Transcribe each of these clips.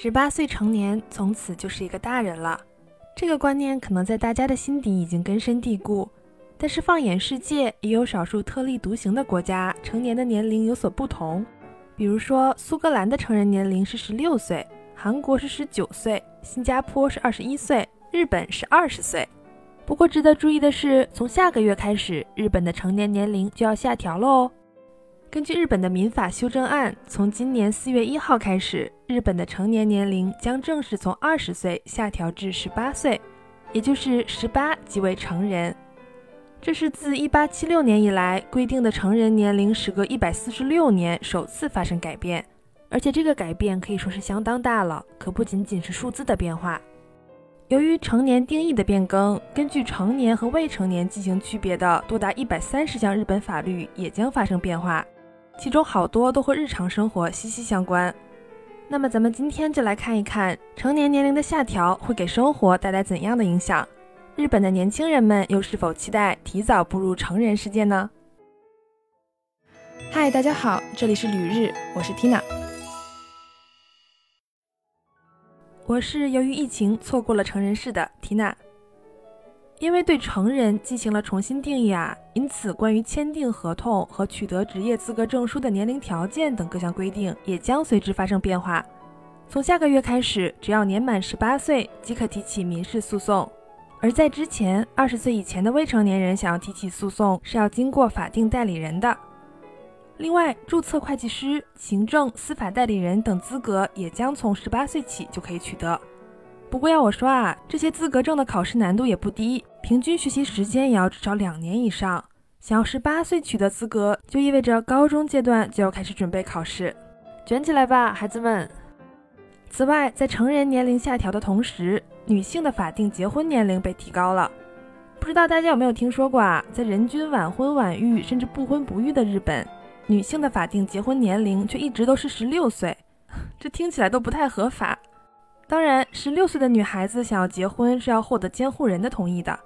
十八岁成年，从此就是一个大人了。这个观念可能在大家的心底已经根深蒂固，但是放眼世界，也有少数特立独行的国家，成年的年龄有所不同。比如说，苏格兰的成人年龄是十六岁，韩国是十九岁，新加坡是二十一岁，日本是二十岁。不过值得注意的是，从下个月开始，日本的成年年龄就要下调了哦。根据日本的民法修正案，从今年四月一号开始，日本的成年年龄将正式从二十岁下调至十八岁，也就是十八即为成人。这是自一八七六年以来规定的成人年龄时隔一百四十六年首次发生改变，而且这个改变可以说是相当大了，可不仅仅是数字的变化。由于成年定义的变更，根据成年和未成年进行区别的多达一百三十项日本法律也将发生变化。其中好多都和日常生活息息相关。那么咱们今天就来看一看成年年龄的下调会给生活带来怎样的影响？日本的年轻人们又是否期待提早步入成人世界呢？嗨，大家好，这里是旅日，我是 Tina。我是由于疫情错过了成人式的 Tina。因为对成人进行了重新定义啊，因此关于签订合同和取得职业资格证书的年龄条件等各项规定也将随之发生变化。从下个月开始，只要年满十八岁即可提起民事诉讼，而在之前二十岁以前的未成年人想要提起诉讼是要经过法定代理人的。另外，注册会计师、行政、司法代理人等资格也将从十八岁起就可以取得。不过要我说啊，这些资格证的考试难度也不低，平均学习时间也要至少两年以上。想要十八岁取得资格，就意味着高中阶段就要开始准备考试，卷起来吧，孩子们！此外，在成人年龄下调的同时，女性的法定结婚年龄被提高了。不知道大家有没有听说过啊？在人均晚婚晚育甚至不婚不育的日本，女性的法定结婚年龄却一直都是十六岁，这听起来都不太合法。当然，十六岁的女孩子想要结婚是要获得监护人的同意的。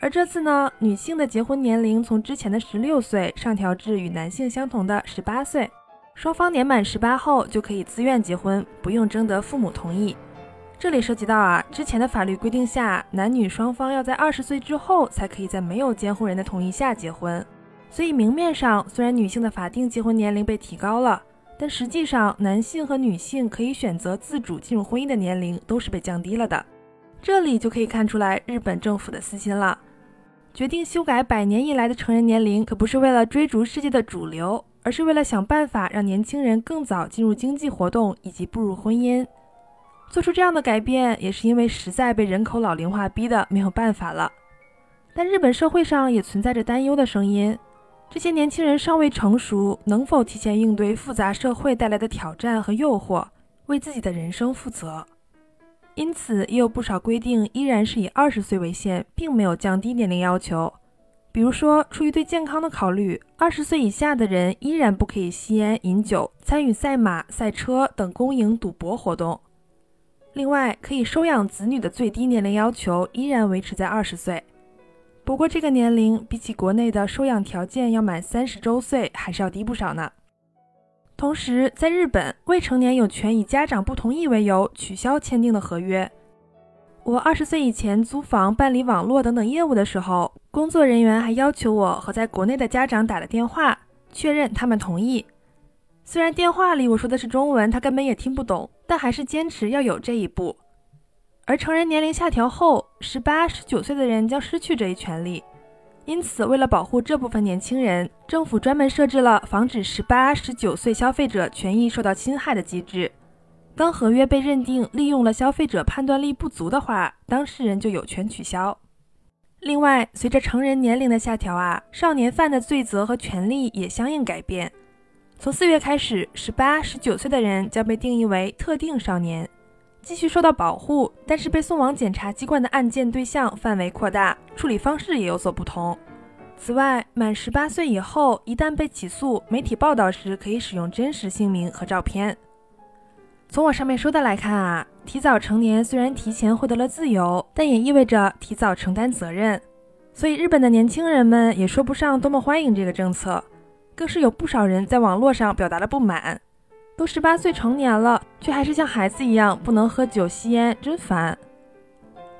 而这次呢，女性的结婚年龄从之前的十六岁上调至与男性相同的十八岁，双方年满十八后就可以自愿结婚，不用征得父母同意。这里涉及到啊，之前的法律规定下，男女双方要在二十岁之后才可以在没有监护人的同意下结婚。所以明面上虽然女性的法定结婚年龄被提高了。但实际上，男性和女性可以选择自主进入婚姻的年龄都是被降低了的。这里就可以看出来日本政府的私心了。决定修改百年以来的成人年龄，可不是为了追逐世界的主流，而是为了想办法让年轻人更早进入经济活动以及步入婚姻。做出这样的改变，也是因为实在被人口老龄化逼得没有办法了。但日本社会上也存在着担忧的声音。这些年轻人尚未成熟，能否提前应对复杂社会带来的挑战和诱惑，为自己的人生负责？因此，也有不少规定依然是以二十岁为限，并没有降低年龄要求。比如说，出于对健康的考虑，二十岁以下的人依然不可以吸烟、饮酒、参与赛马、赛车等公营赌博活动。另外，可以收养子女的最低年龄要求依然维持在二十岁。不过，这个年龄比起国内的收养条件要满三十周岁，还是要低不少呢。同时，在日本，未成年有权以家长不同意为由取消签订的合约。我二十岁以前租房、办理网络等等业务的时候，工作人员还要求我和在国内的家长打了电话，确认他们同意。虽然电话里我说的是中文，他根本也听不懂，但还是坚持要有这一步。而成人年龄下调后，十八、十九岁的人将失去这一权利。因此，为了保护这部分年轻人，政府专门设置了防止十八、十九岁消费者权益受到侵害的机制。当合约被认定利用了消费者判断力不足的话，当事人就有权取消。另外，随着成人年龄的下调啊，少年犯的罪责和权利也相应改变。从四月开始，十八、十九岁的人将被定义为特定少年。继续受到保护，但是被送往检察机关的案件对象范围扩大，处理方式也有所不同。此外，满十八岁以后，一旦被起诉，媒体报道时可以使用真实姓名和照片。从我上面说的来看啊，提早成年虽然提前获得了自由，但也意味着提早承担责任。所以，日本的年轻人们也说不上多么欢迎这个政策，更是有不少人在网络上表达了不满。都十八岁成年了，却还是像孩子一样不能喝酒吸烟，真烦。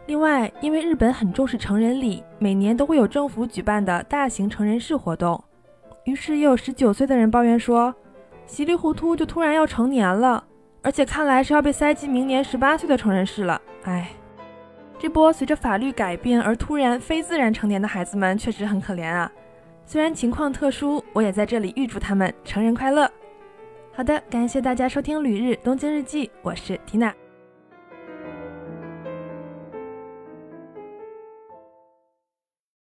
另外，因为日本很重视成人礼，每年都会有政府举办的大型成人式活动，于是也有十九岁的人抱怨说，稀里糊涂就突然要成年了，而且看来是要被塞进明年十八岁的成人式了。唉。这波随着法律改变而突然非自然成年的孩子们确实很可怜啊！虽然情况特殊，我也在这里预祝他们成人快乐。好的，感谢大家收听《旅日东京日记》，我是缇娜。